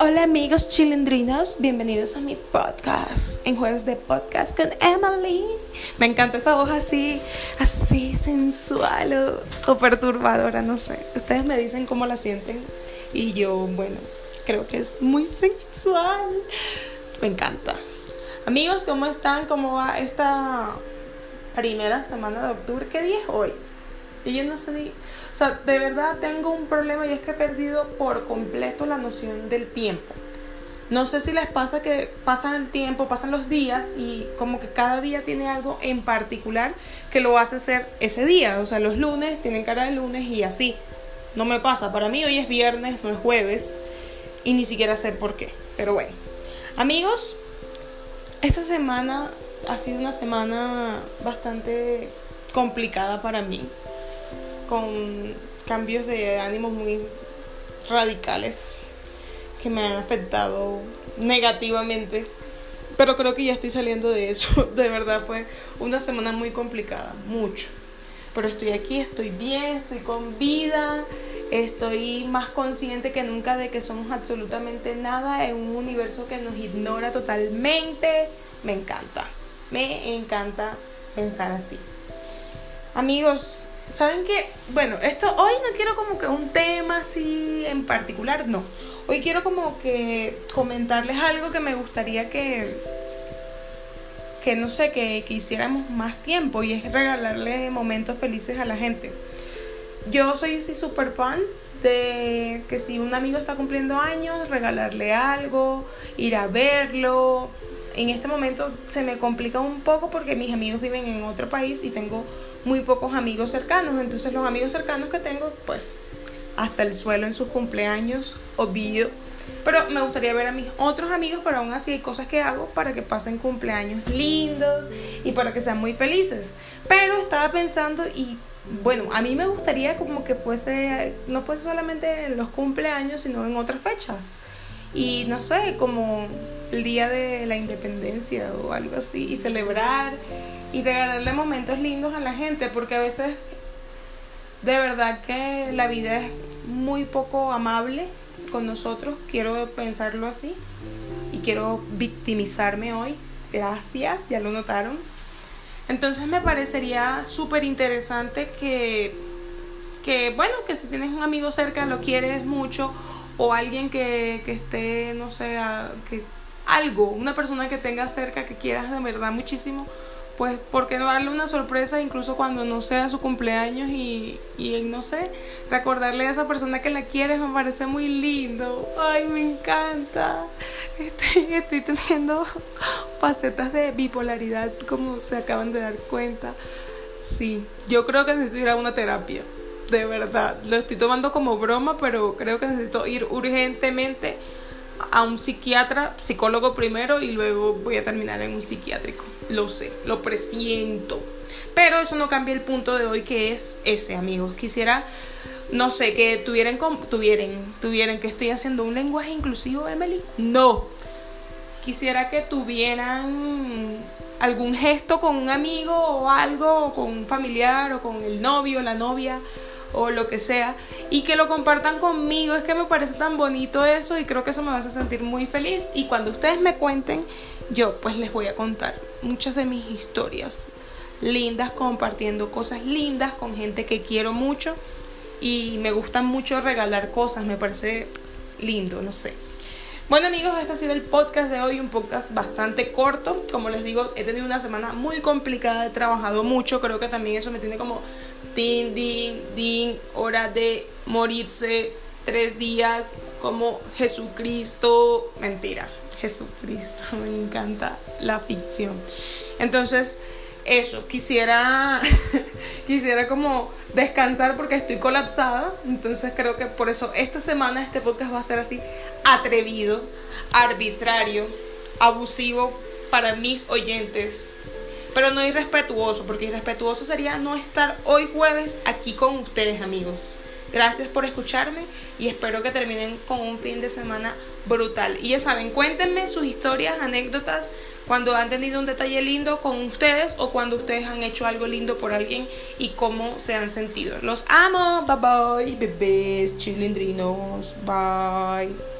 Hola amigos chilindrinos, bienvenidos a mi podcast en jueves de podcast con Emily. Me encanta esa voz así, así sensual o, perturbadora, no sé. Ustedes me dicen cómo la sienten y yo, bueno, creo que es muy sensual. Me encanta. Amigos, ¿cómo están? ¿Cómo va esta primera semana de octubre? ¿Qué día es hoy? Y yo no sé ni... O sea, de verdad tengo un problema y es que he perdido por completo la noción del tiempo. No sé si les pasa que pasan el tiempo, pasan los días y como que cada día tiene algo en particular que lo hace ser ese día. O sea, los lunes tienen cara de lunes y así. No me pasa. Para mí hoy es viernes, no es jueves. Y ni siquiera sé por qué. Pero bueno. Amigos, esta semana ha sido una semana bastante complicada para mí con cambios de ánimos muy radicales que me han afectado negativamente. Pero creo que ya estoy saliendo de eso. De verdad fue una semana muy complicada, mucho. Pero estoy aquí, estoy bien, estoy con vida, estoy más consciente que nunca de que somos absolutamente nada en un universo que nos ignora totalmente. Me encanta, me encanta pensar así. Amigos, ¿Saben qué? Bueno, esto hoy no quiero como que un tema así en particular, no. Hoy quiero como que comentarles algo que me gustaría que, que no sé, que, que hiciéramos más tiempo y es regalarle momentos felices a la gente. Yo soy sí, super fan de que si un amigo está cumpliendo años, regalarle algo, ir a verlo. En este momento se me complica un poco porque mis amigos viven en otro país y tengo muy pocos amigos cercanos. Entonces los amigos cercanos que tengo, pues hasta el suelo en sus cumpleaños, obvio. Pero me gustaría ver a mis otros amigos, pero aún así hay cosas que hago para que pasen cumpleaños lindos y para que sean muy felices. Pero estaba pensando y bueno, a mí me gustaría como que fuese, no fuese solamente en los cumpleaños, sino en otras fechas. Y no sé, como el día de la independencia o algo así, y celebrar y regalarle momentos lindos a la gente, porque a veces de verdad que la vida es muy poco amable con nosotros, quiero pensarlo así, y quiero victimizarme hoy. Gracias, ya lo notaron. Entonces me parecería súper interesante que, que, bueno, que si tienes un amigo cerca, lo quieres mucho, o alguien que, que esté, no sé, que algo, una persona que tenga cerca que quieras de verdad muchísimo, pues, ¿por qué no darle una sorpresa incluso cuando no sea su cumpleaños y, y no sé, recordarle a esa persona que la quieres me parece muy lindo. Ay, me encanta. Estoy, estoy teniendo facetas de bipolaridad como se acaban de dar cuenta. Sí, yo creo que necesito a una terapia. De verdad, lo estoy tomando como broma, pero creo que necesito ir urgentemente a un psiquiatra, psicólogo primero y luego voy a terminar en un psiquiátrico. Lo sé, lo presiento. Pero eso no cambia el punto de hoy que es ese, amigos. Quisiera, no sé, que tuvieran, tuvieran, tuvieran que estoy haciendo un lenguaje inclusivo, Emily. No. Quisiera que tuvieran algún gesto con un amigo o algo, con un familiar o con el novio, la novia o lo que sea y que lo compartan conmigo. Es que me parece tan bonito eso y creo que eso me hacer sentir muy feliz. Y cuando ustedes me cuenten, yo pues les voy a contar muchas de mis historias lindas, compartiendo cosas lindas con gente que quiero mucho y me gusta mucho regalar cosas, me parece lindo, no sé. Bueno amigos, este ha sido el podcast de hoy, un podcast bastante corto. Como les digo, he tenido una semana muy complicada, he trabajado mucho, creo que también eso me tiene como din, din, din, hora de morirse, tres días, como Jesucristo, mentira, Jesucristo, me encanta la ficción. Entonces, eso, quisiera, quisiera como descansar porque estoy colapsada, entonces creo que por eso esta semana este podcast va a ser así atrevido, arbitrario, abusivo para mis oyentes, pero no irrespetuoso, porque irrespetuoso sería no estar hoy jueves aquí con ustedes amigos. Gracias por escucharme y espero que terminen con un fin de semana brutal. Y ya saben, cuéntenme sus historias, anécdotas, cuando han tenido un detalle lindo con ustedes o cuando ustedes han hecho algo lindo por alguien y cómo se han sentido. Los amo. Bye bye, bebés, chilindrinos. Bye.